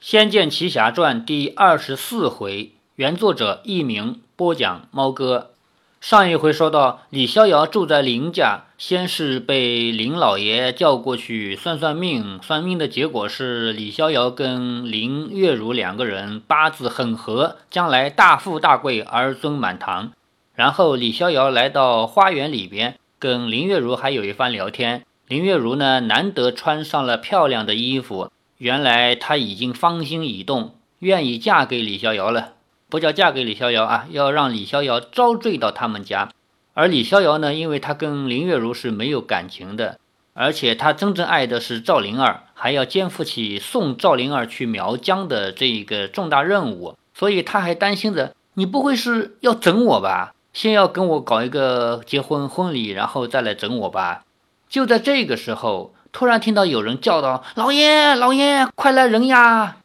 仙剑奇侠传》第二十四回，原作者佚名，播讲猫哥。上一回说到，李逍遥住在林家，先是被林老爷叫过去算算命，算命的结果是李逍遥跟林月如两个人八字很合，将来大富大贵，儿孙满堂。然后李逍遥来到花园里边，跟林月如还有一番聊天。林月如呢，难得穿上了漂亮的衣服。原来她已经芳心已动，愿意嫁给李逍遥了。不叫嫁给李逍遥啊，要让李逍遥招赘到他们家。而李逍遥呢，因为他跟林月如是没有感情的，而且他真正爱的是赵灵儿，还要肩负起送赵灵儿去苗疆的这一个重大任务，所以他还担心着你不会是要整我吧？先要跟我搞一个结婚婚礼，然后再来整我吧？就在这个时候。突然听到有人叫道：“老爷，老爷，快来人呀！”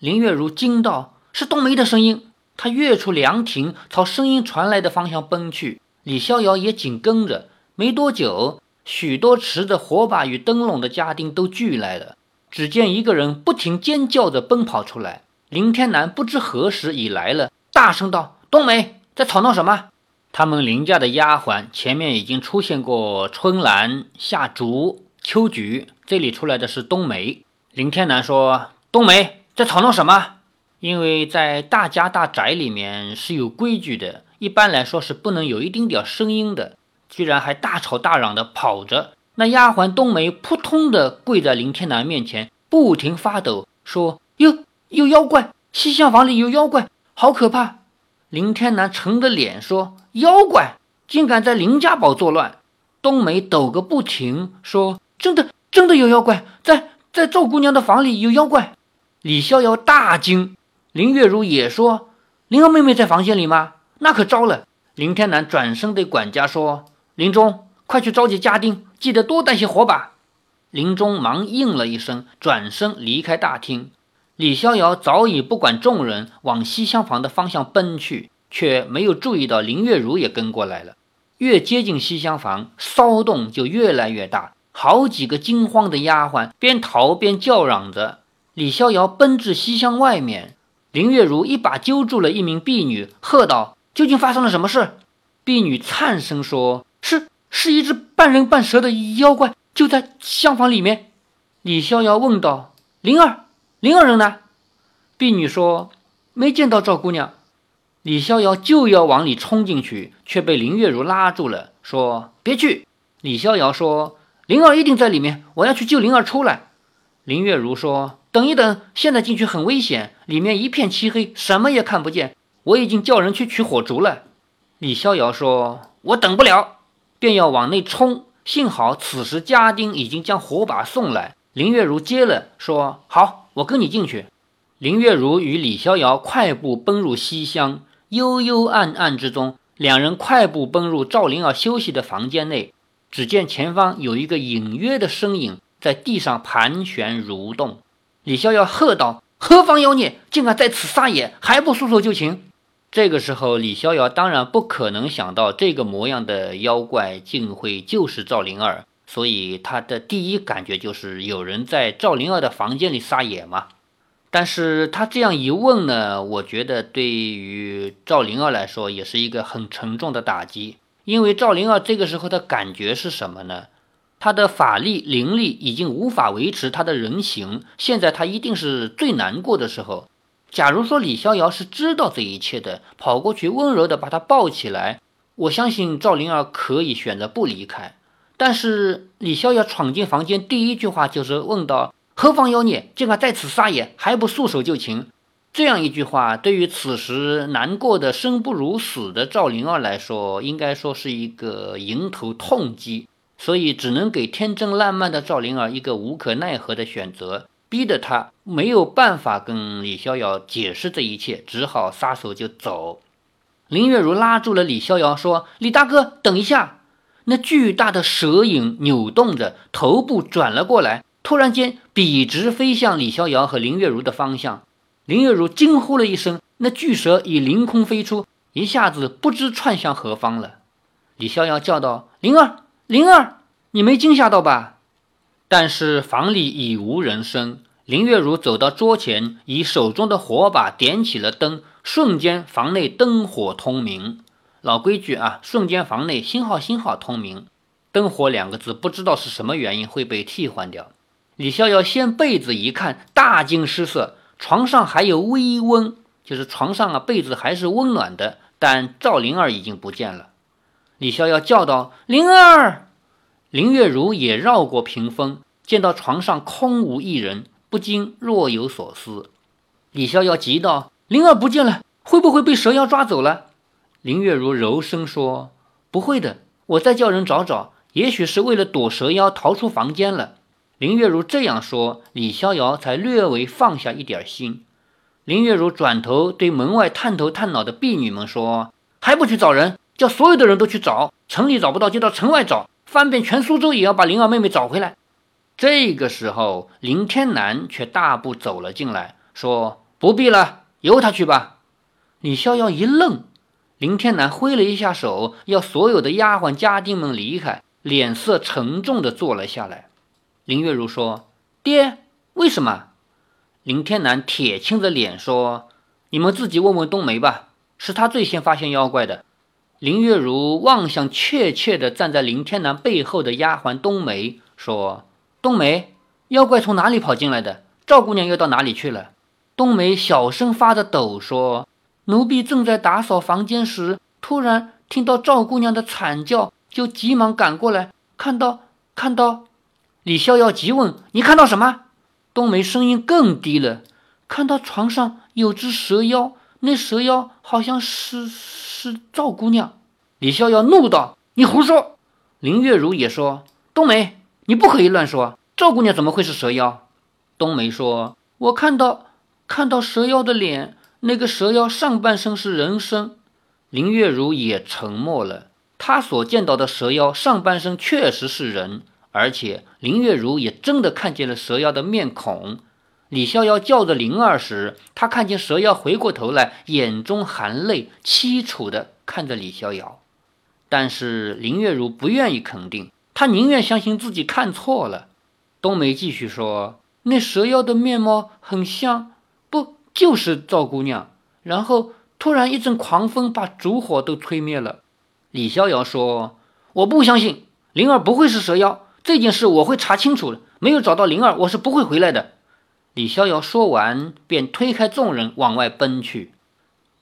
林月如惊道：“是冬梅的声音。”她跃出凉亭，朝声音传来的方向奔去。李逍遥也紧跟着。没多久，许多持着火把与灯笼的家丁都聚来了。只见一个人不停尖叫着奔跑出来。林天南不知何时已来了，大声道：“冬梅，在吵闹什么？”他们林家的丫鬟前面已经出现过春兰、夏竹。秋菊，这里出来的是冬梅。林天南说：“冬梅在吵闹什么？因为在大家大宅里面是有规矩的，一般来说是不能有一丁点声音的。居然还大吵大嚷的跑着。那丫鬟冬梅扑通的跪在林天南面前，不停发抖，说：‘有有妖怪，西厢房里有妖怪，好可怕！’林天南沉着脸说：‘妖怪竟敢在林家堡作乱！’冬梅抖个不停，说。”真的，真的有妖怪在在赵姑娘的房里有妖怪。李逍遥大惊，林月如也说：“灵儿妹妹在房间里吗？那可糟了。”林天南转身对管家说：“林中，快去召集家丁，记得多带些火把。”林中忙应了一声，转身离开大厅。李逍遥早已不管众人，往西厢房的方向奔去，却没有注意到林月如也跟过来了。越接近西厢房，骚动就越来越大。好几个惊慌的丫鬟边逃边叫嚷着。李逍遥奔至西厢外面，林月如一把揪住了一名婢女，喝道：“究竟发生了什么事？”婢女颤声说：“是是一只半人半蛇的妖怪，就在厢房里面。”李逍遥问道：“灵儿，灵儿人呢？”婢女说：“没见到赵姑娘。”李逍遥就要往里冲进去，却被林月如拉住了，说：“别去。”李逍遥说。灵儿一定在里面，我要去救灵儿出来。林月如说：“等一等，现在进去很危险，里面一片漆黑，什么也看不见。我已经叫人去取火烛了。”李逍遥说：“我等不了，便要往内冲。幸好此时家丁已经将火把送来，林月如接了，说：‘好，我跟你进去。’林月如与李逍遥快步奔入西厢，幽幽暗暗之中，两人快步奔入赵灵儿休息的房间内。只见前方有一个隐约的身影在地上盘旋蠕动。李逍遥喝道：“何方妖孽，竟敢在此撒野，还不束手就擒？”这个时候，李逍遥当然不可能想到这个模样的妖怪竟会就是赵灵儿，所以他的第一感觉就是有人在赵灵儿的房间里撒野嘛。但是他这样一问呢，我觉得对于赵灵儿来说也是一个很沉重的打击。因为赵灵儿这个时候的感觉是什么呢？她的法力灵力已经无法维持她的人形，现在她一定是最难过的时候。假如说李逍遥是知道这一切的，跑过去温柔的把她抱起来，我相信赵灵儿可以选择不离开。但是李逍遥闯进房间，第一句话就是问道：“何方妖孽，竟敢在此撒野，还不束手就擒？”这样一句话，对于此时难过的生不如死的赵灵儿来说，应该说是一个迎头痛击，所以只能给天真烂漫的赵灵儿一个无可奈何的选择，逼得他没有办法跟李逍遥解释这一切，只好撒手就走。林月如拉住了李逍遥，说：“李大哥，等一下！”那巨大的蛇影扭动着，头部转了过来，突然间笔直飞向李逍遥和林月如的方向。林月如惊呼了一声，那巨蛇已凌空飞出，一下子不知窜向何方了。李逍遥叫道：“灵儿，灵儿，你没惊吓到吧？”但是房里已无人声，林月如走到桌前，以手中的火把点起了灯，瞬间房内灯火通明。老规矩啊，瞬间房内星号星号通明。灯火两个字，不知道是什么原因会被替换掉。李逍遥掀被子一看，大惊失色，床上还有微温，就是床上啊被子还是温暖的，但赵灵儿已经不见了。李逍遥叫道：“灵儿！”林月如也绕过屏风，见到床上空无一人。不禁若有所思，李逍遥急道：“灵儿不见了，会不会被蛇妖抓走了？”林月如柔声说：“不会的，我再叫人找找，也许是为了躲蛇妖逃出房间了。”林月如这样说，李逍遥才略微放下一点心。林月如转头对门外探头探脑的婢女们说：“还不去找人？叫所有的人都去找，城里找不到就到城外找，翻遍全苏州也要把灵儿妹妹找回来。”这个时候，林天南却大步走了进来，说：“不必了，由他去吧。”李逍遥一愣，林天南挥了一下手，要所有的丫鬟家丁们离开，脸色沉重地坐了下来。林月如说：“爹，为什么？”林天南铁青着脸说：“你们自己问问冬梅吧，是她最先发现妖怪的。”林月如望向怯怯地站在林天南背后的丫鬟冬梅，说。冬梅，妖怪从哪里跑进来的？赵姑娘又到哪里去了？冬梅小声发着抖说：“奴婢正在打扫房间时，突然听到赵姑娘的惨叫，就急忙赶过来，看到看到。”李逍遥急问：“你看到什么？”冬梅声音更低了：“看到床上有只蛇妖，那蛇妖好像是是赵姑娘。”李逍遥怒道：“你胡说！”林月如也说：“冬梅。”你不可以乱说，赵姑娘怎么会是蛇妖？冬梅说：“我看到看到蛇妖的脸，那个蛇妖上半身是人身。”林月如也沉默了。她所见到的蛇妖上半身确实是人，而且林月如也真的看见了蛇妖的面孔。李逍遥叫着灵儿时，他看见蛇妖回过头来，眼中含泪，凄楚地看着李逍遥。但是林月如不愿意肯定。他宁愿相信自己看错了。冬梅继续说：“那蛇妖的面貌很像，不就是赵姑娘？”然后突然一阵狂风把烛火都吹灭了。李逍遥说：“我不相信，灵儿不会是蛇妖。这件事我会查清楚的。没有找到灵儿，我是不会回来的。”李逍遥说完，便推开众人往外奔去。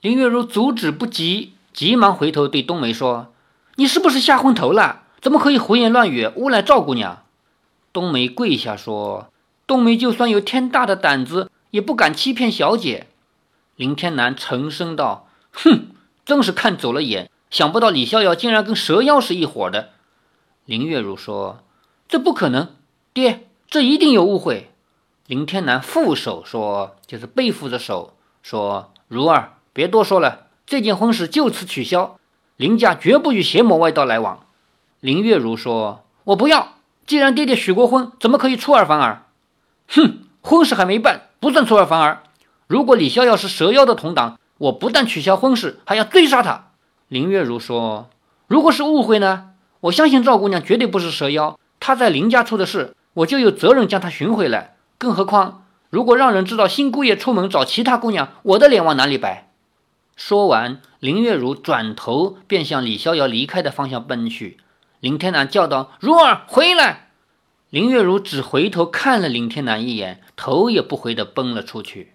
林月如阻止不及，急忙回头对冬梅说：“你是不是吓昏头了？”怎么可以胡言乱语诬赖赵姑娘？冬梅跪下说：“冬梅就算有天大的胆子，也不敢欺骗小姐。”林天南沉声道：“哼，真是看走了眼，想不到李逍遥竟然跟蛇妖是一伙的。”林月如说：“这不可能，爹，这一定有误会。”林天南负手说：“就是背负着手说，如儿，别多说了，这件婚事就此取消，林家绝不与邪魔外道来往。”林月如说：“我不要。既然爹爹许过婚，怎么可以出尔反尔？哼，婚事还没办，不算出尔反尔。如果李逍遥是蛇妖的同党，我不但取消婚事，还要追杀他。”林月如说：“如果是误会呢？我相信赵姑娘绝对不是蛇妖。他在林家出的事，我就有责任将他寻回来。更何况，如果让人知道新姑爷出门找其他姑娘，我的脸往哪里摆？”说完，林月如转头便向李逍遥离开的方向奔去。林天南叫道：“如儿，回来！”林月如只回头看了林天南一眼，头也不回地奔了出去。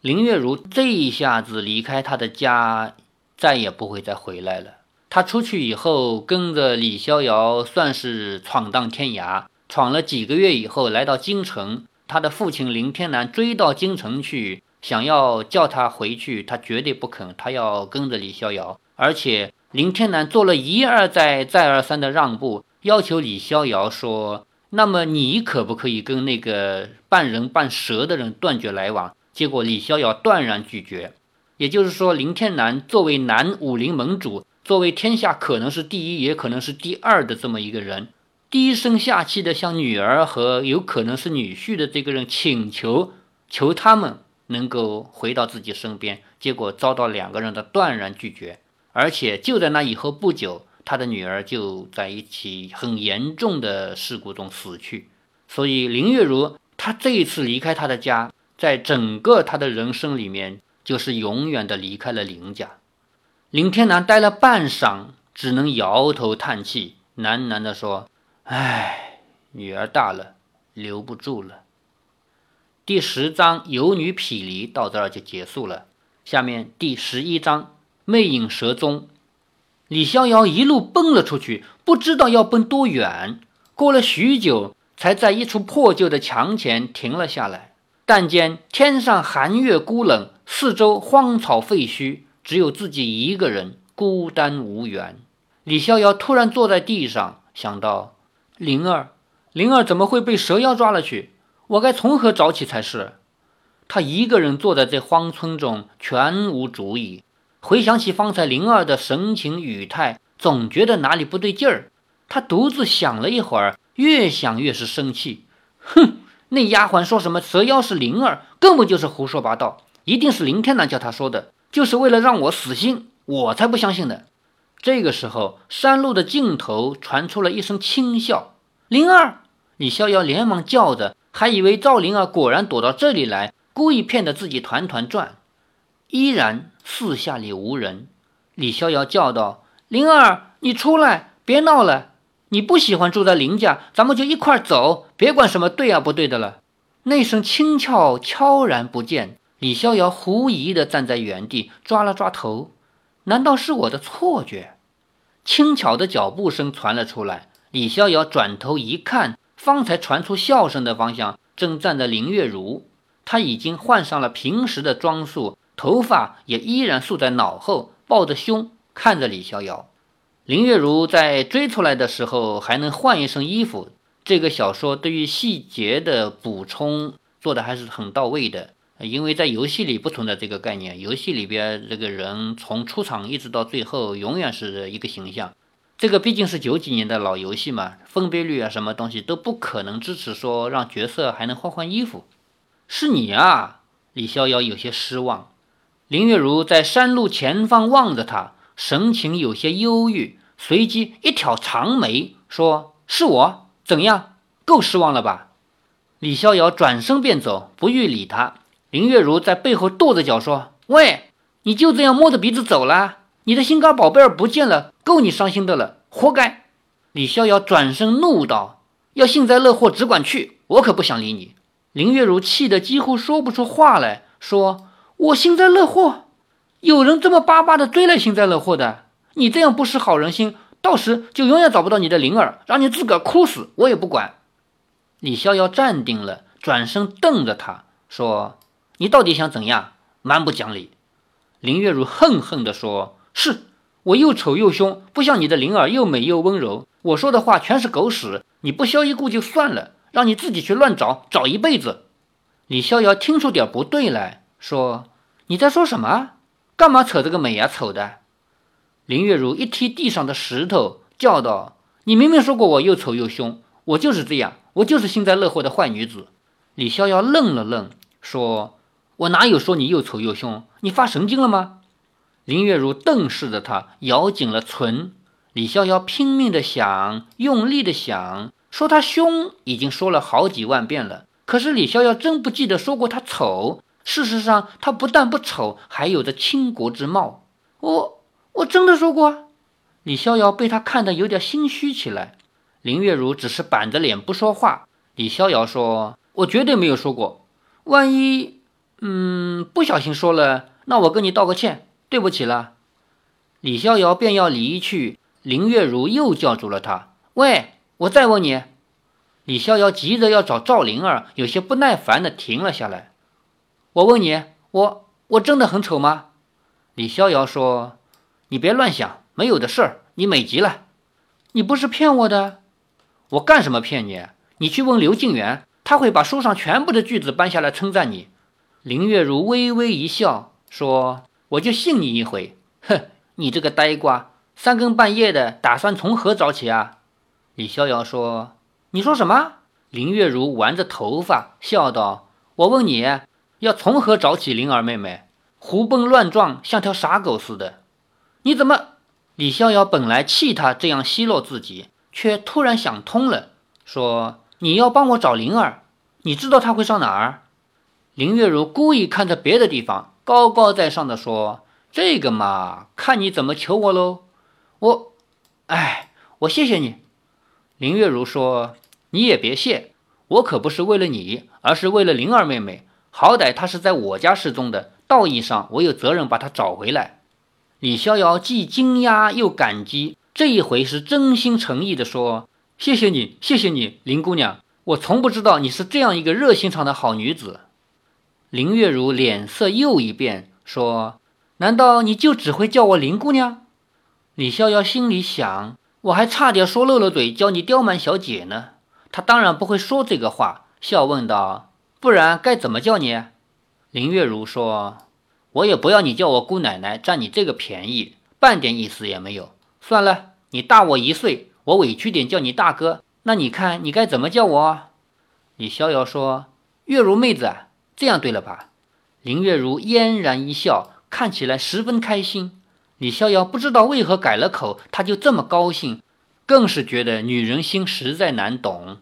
林月如这一下子离开他的家，再也不会再回来了。他出去以后，跟着李逍遥算是闯荡天涯，闯了几个月以后，来到京城。他的父亲林天南追到京城去，想要叫他回去，他绝对不肯，他要跟着李逍遥，而且。林天南做了一而再、再而三的让步，要求李逍遥说：“那么你可不可以跟那个半人半蛇的人断绝来往？”结果李逍遥断然拒绝。也就是说，林天南作为南武林盟主，作为天下可能是第一，也可能是第二的这么一个人，低声下气的向女儿和有可能是女婿的这个人请求，求他们能够回到自己身边，结果遭到两个人的断然拒绝。而且就在那以后不久，他的女儿就在一起很严重的事故中死去。所以林月如他这一次离开他的家，在整个他的人生里面，就是永远的离开了林家。林天南待了半晌，只能摇头叹气，喃喃地说：“唉，女儿大了，留不住了。”第十章游女匹离到这儿就结束了。下面第十一章魅影蛇踪。李逍遥一路奔了出去，不知道要奔多远。过了许久，才在一处破旧的墙前停了下来。但见天上寒月孤冷，四周荒草废墟。只有自己一个人孤单无援。李逍遥突然坐在地上，想到灵儿，灵儿怎么会被蛇妖抓了去？我该从何找起才是？他一个人坐在这荒村中，全无主意。回想起方才灵儿的神情语态，总觉得哪里不对劲儿。他独自想了一会儿，越想越是生气。哼，那丫鬟说什么蛇妖是灵儿，根本就是胡说八道，一定是林天南叫他说的。就是为了让我死心，我才不相信呢。这个时候，山路的尽头传出了一声轻笑：“灵儿！”李逍遥连忙叫着，还以为赵灵儿果然躲到这里来，故意骗得自己团团转。依然四下里无人。李逍遥叫道：“灵儿，你出来，别闹了。你不喜欢住在林家，咱们就一块走，别管什么对啊不对的了。”那声轻敲悄然不见。李逍遥狐疑地站在原地，抓了抓头，难道是我的错觉？轻巧的脚步声传了出来。李逍遥转头一看，方才传出笑声的方向，正站着林月如。她已经换上了平时的装束，头发也依然束在脑后，抱着胸看着李逍遥。林月如在追出来的时候还能换一身衣服。这个小说对于细节的补充做的还是很到位的。因为在游戏里不存在这个概念，游戏里边这个人从出场一直到最后永远是一个形象。这个毕竟是九几年的老游戏嘛，分辨率啊什么东西都不可能支持说让角色还能换换衣服。是你啊，李逍遥有些失望。林月如在山路前方望着他，神情有些忧郁，随即一挑长眉说：“是我，怎样？够失望了吧？”李逍遥转身便走，不予理他。林月如在背后跺着脚说：“喂，你就这样摸着鼻子走了？你的心肝宝贝儿不见了，够你伤心的了，活该！”李逍遥转身怒道：“要幸灾乐祸，只管去，我可不想理你。”林月如气得几乎说不出话来，说：“我幸灾乐祸？有人这么巴巴的追来幸灾乐祸的？你这样不识好人心，到时就永远找不到你的灵儿，让你自个儿哭死，我也不管。”李逍遥站定了，转身瞪着他说。你到底想怎样？蛮不讲理！林月如恨恨地说：“是我又丑又凶，不像你的灵儿又美又温柔。我说的话全是狗屎，你不消一顾就算了，让你自己去乱找，找一辈子。”李逍遥听出点不对来说：“你在说什么？干嘛扯这个美呀丑的？”林月如一踢地上的石头，叫道：“你明明说过我又丑又凶，我就是这样，我就是幸灾乐祸的坏女子。”李逍遥愣了愣，说。我哪有说你又丑又凶？你发神经了吗？林月如瞪视着他，咬紧了唇。李逍遥拼命的想，用力的想，说他凶已经说了好几万遍了。可是李逍遥真不记得说过他丑。事实上，他不但不丑，还有着倾国之貌。我我真的说过？李逍遥被他看得有点心虚起来。林月如只是板着脸不说话。李逍遥说：“我绝对没有说过。万一……”嗯，不小心说了，那我跟你道个歉，对不起了。李逍遥便要离去，林月如又叫住了他。喂，我再问你。李逍遥急着要找赵灵儿，有些不耐烦的停了下来。我问你，我我真的很丑吗？李逍遥说：“你别乱想，没有的事儿，你美极了。你不是骗我的？我干什么骗你？你去问刘静元，他会把书上全部的句子搬下来称赞你。”林月如微微一笑，说：“我就信你一回。哼，你这个呆瓜，三更半夜的，打算从何找起啊？”李逍遥说：“你说什么？”林月如玩着头发，笑道：“我问你，要从何找起？灵儿妹妹，胡蹦乱撞，像条傻狗似的。你怎么？”李逍遥本来气他这样奚落自己，却突然想通了，说：“你要帮我找灵儿。”你知道她会上哪儿？”林月如故意看着别的地方，高高在上的说：“这个嘛，看你怎么求我喽。”我，哎，我谢谢你。林月如说：“你也别谢，我可不是为了你，而是为了灵儿妹妹。好歹她是在我家失踪的，道义上我有责任把她找回来。”李逍遥既惊讶又感激，这一回是真心诚意的说：“谢谢你，谢谢你，林姑娘。我从不知道你是这样一个热心肠的好女子。”林月如脸色又一变，说：“难道你就只会叫我林姑娘？”李逍遥心里想：“我还差点说漏了嘴，叫你刁蛮小姐呢。”他当然不会说这个话，笑问道：“不然该怎么叫你？”林月如说。我也不要你叫我姑奶奶，占你这个便宜，半点意思也没有。算了，你大我一岁，我委屈点叫你大哥。那你看你该怎么叫我？李逍遥说：“月如妹子，这样对了吧？”林月如嫣然一笑，看起来十分开心。李逍遥不知道为何改了口，他就这么高兴，更是觉得女人心实在难懂。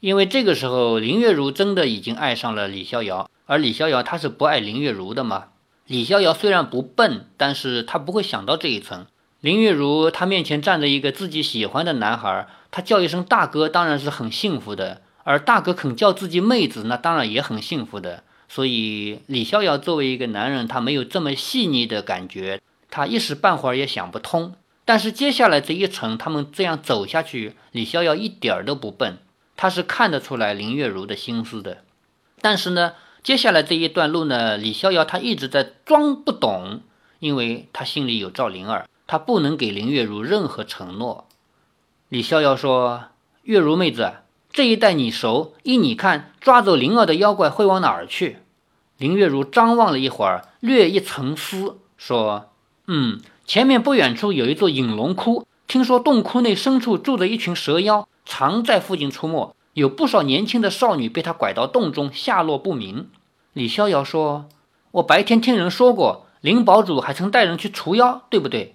因为这个时候林月如真的已经爱上了李逍遥，而李逍遥他是不爱林月如的嘛。李逍遥虽然不笨，但是他不会想到这一层。林月如他面前站着一个自己喜欢的男孩，他叫一声大哥，当然是很幸福的；而大哥肯叫自己妹子，那当然也很幸福的。所以李逍遥作为一个男人，他没有这么细腻的感觉，他一时半会儿也想不通。但是接下来这一层，他们这样走下去，李逍遥一点儿都不笨，他是看得出来林月如的心思的。但是呢？接下来这一段路呢，李逍遥他一直在装不懂，因为他心里有赵灵儿，他不能给林月如任何承诺。李逍遥说：“月如妹子，这一带你熟，依你看，抓走灵儿的妖怪会往哪儿去？”林月如张望了一会儿，略一沉思，说：“嗯，前面不远处有一座隐龙窟，听说洞窟内深处住着一群蛇妖，常在附近出没，有不少年轻的少女被他拐到洞中，下落不明。”李逍遥说：“我白天听人说过，灵堡主还曾带人去除妖，对不对？”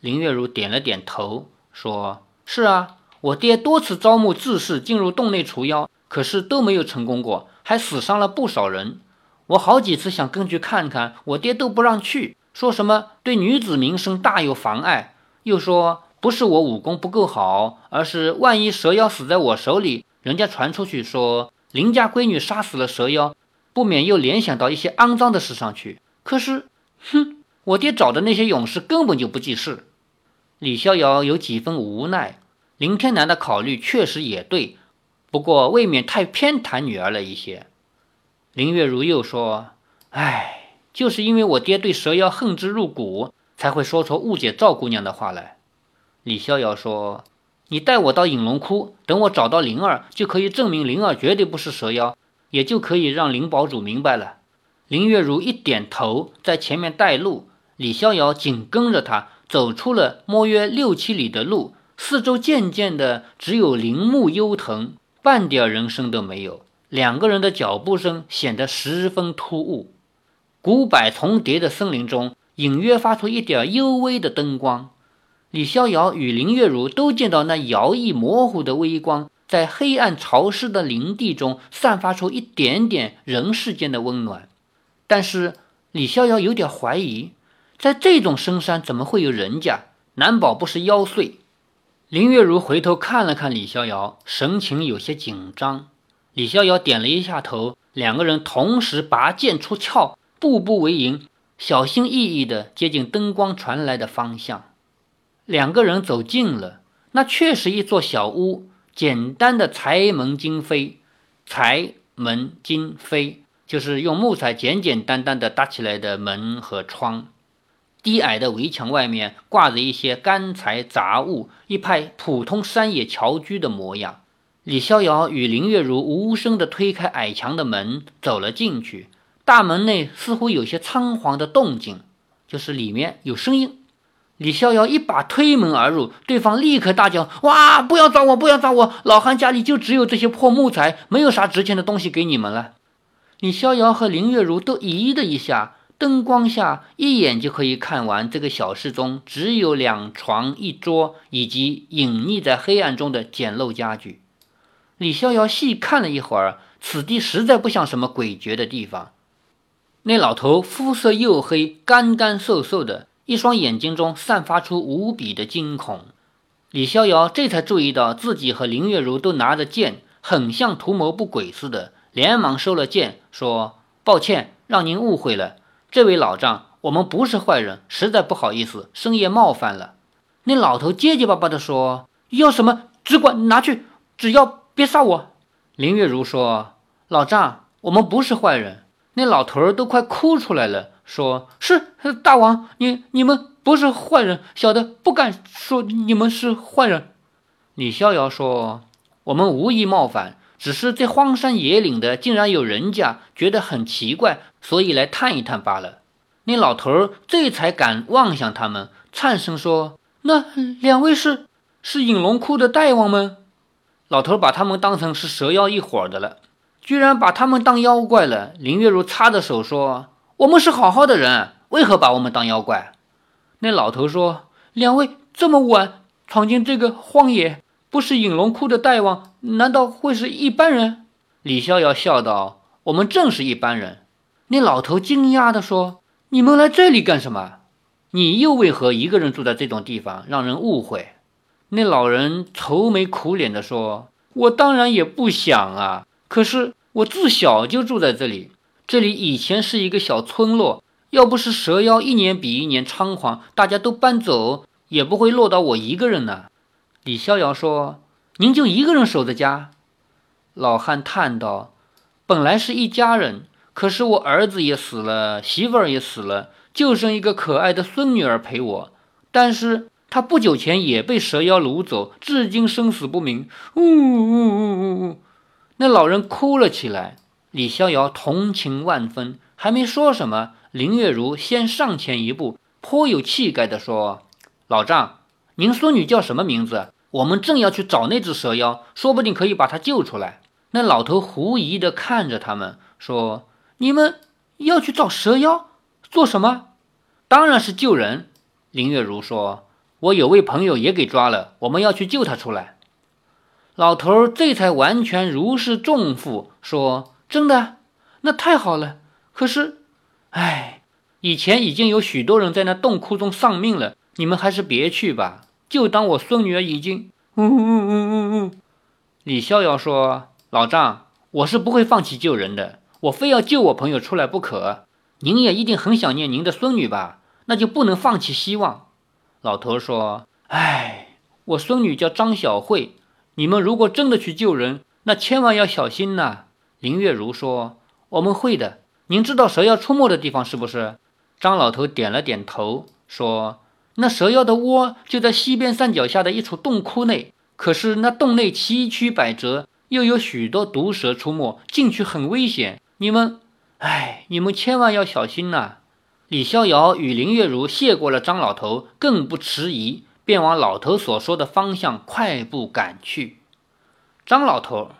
林月如点了点头，说：“是啊，我爹多次招募志士进入洞内除妖，可是都没有成功过，还死伤了不少人。我好几次想跟去看看，我爹都不让去，说什么对女子名声大有妨碍，又说不是我武功不够好，而是万一蛇妖死在我手里，人家传出去说林家闺女杀死了蛇妖。”不免又联想到一些肮脏的事上去。可是，哼，我爹找的那些勇士根本就不记事。李逍遥有几分无奈。林天南的考虑确实也对，不过未免太偏袒女儿了一些。林月如又说：“唉，就是因为我爹对蛇妖恨之入骨，才会说出误解赵姑娘的话来。”李逍遥说：“你带我到隐龙窟，等我找到灵儿，就可以证明灵儿绝对不是蛇妖。”也就可以让灵堡主明白了。林月如一点头，在前面带路，李逍遥紧跟着他，走出了摸约六七里的路，四周渐渐的只有林木幽藤，半点人声都没有。两个人的脚步声显得十分突兀。古柏重叠的森林中，隐约发出一点幽微的灯光。李逍遥与林月如都见到那摇曳模糊的微光。在黑暗潮湿的林地中，散发出一点点人世间的温暖。但是李逍遥有点怀疑，在这种深山怎么会有人家？难保不是妖祟。林月如回头看了看李逍遥，神情有些紧张。李逍遥点了一下头，两个人同时拔剑出鞘，步步为营，小心翼翼地接近灯光传来的方向。两个人走近了，那却是一座小屋。简单的柴门金扉，柴门金扉就是用木材简简单单的搭起来的门和窗。低矮的围墙外面挂着一些干柴杂物，一派普通山野侨居的模样。李逍遥与林月如无声地推开矮墙的门，走了进去。大门内似乎有些仓皇的动静，就是里面有声音。李逍遥一把推门而入，对方立刻大叫：“哇！不要抓我，不要抓我！老汉家里就只有这些破木材，没有啥值钱的东西给你们了。”李逍遥和林月如都咦的一下，灯光下一眼就可以看完，这个小室中只有两床一桌，以及隐匿在黑暗中的简陋家具。李逍遥细看了一会儿，此地实在不像什么诡谲的地方。那老头肤色黝黑，干干瘦瘦的，一双眼睛中散发出无比的惊恐。李逍遥这才注意到自己和林月如都拿着剑，很像图谋不轨似的，连忙收了剑，说：“抱歉，让您误会了，这位老丈，我们不是坏人，实在不好意思，深夜冒犯了。”那老头结结巴巴地说：“要什么只管拿去，只要别杀我。”林月如说：“老丈，我们不是坏人。”那老头儿都快哭出来了，说是大王，你你们不是坏人，小的不敢说你们是坏人。李逍遥说：“我们无意冒犯，只是这荒山野岭的，竟然有人家，觉得很奇怪，所以来探一探罢了。”那老头儿这才敢望向他们，颤声说：“那两位是是隐龙窟的大王们？”老头把他们当成是蛇妖一伙的了。居然把他们当妖怪了！林月如擦着手说：“我们是好好的人，为何把我们当妖怪？”那老头说：“两位这么晚闯进这个荒野，不是隐龙窟的大王，难道会是一般人？”李逍遥笑道：“我们正是一般人。”那老头惊讶地说：“你们来这里干什么？你又为何一个人住在这种地方，让人误会？”那老人愁眉苦脸地说：“我当然也不想啊。”可是我自小就住在这里，这里以前是一个小村落，要不是蛇妖一年比一年猖狂，大家都搬走，也不会落到我一个人呢。李逍遥说：“您就一个人守着家？”老汉叹道：“本来是一家人，可是我儿子也死了，媳妇儿也死了，就剩一个可爱的孙女儿陪我。但是她不久前也被蛇妖掳走，至今生死不明。”呜呜呜呜呜。那老人哭了起来，李逍遥同情万分，还没说什么，林月如先上前一步，颇有气概地说：“老丈，您孙女叫什么名字？我们正要去找那只蛇妖，说不定可以把她救出来。”那老头狐疑地看着他们，说：“你们要去找蛇妖做什么？当然是救人。”林月如说：“我有位朋友也给抓了，我们要去救他出来。”老头这才完全如释重负，说：“真的，那太好了。可是，唉，以前已经有许多人在那洞窟中丧命了，你们还是别去吧。就当我孙女儿已经……”嗯嗯嗯嗯嗯。李逍遥说：“老丈，我是不会放弃救人的，我非要救我朋友出来不可。您也一定很想念您的孙女吧？那就不能放弃希望。”老头说：“唉，我孙女叫张小慧。”你们如果真的去救人，那千万要小心呐。林月如说：“我们会的。您知道蛇妖出没的地方是不是？”张老头点了点头，说：“那蛇妖的窝就在西边山脚下的一处洞窟内。可是那洞内崎岖百折，又有许多毒蛇出没，进去很危险。你们，哎，你们千万要小心呐。”李逍遥与林月如谢过了张老头，更不迟疑。便往老头所说的方向快步赶去。张老头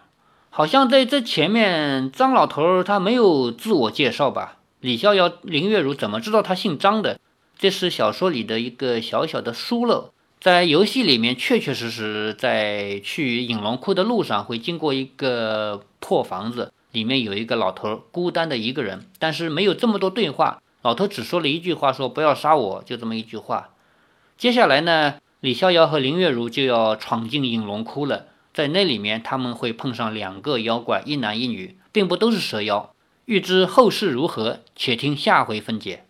好像在这前面，张老头他没有自我介绍吧？李逍遥、林月如怎么知道他姓张的？这是小说里的一个小小的疏漏。在游戏里面，确确实实在去隐龙窟的路上会经过一个破房子，里面有一个老头孤单的一个人，但是没有这么多对话。老头只说了一句话，说不要杀我，就这么一句话。接下来呢，李逍遥和林月如就要闯进隐龙窟了。在那里面，他们会碰上两个妖怪，一男一女，并不都是蛇妖。欲知后事如何，且听下回分解。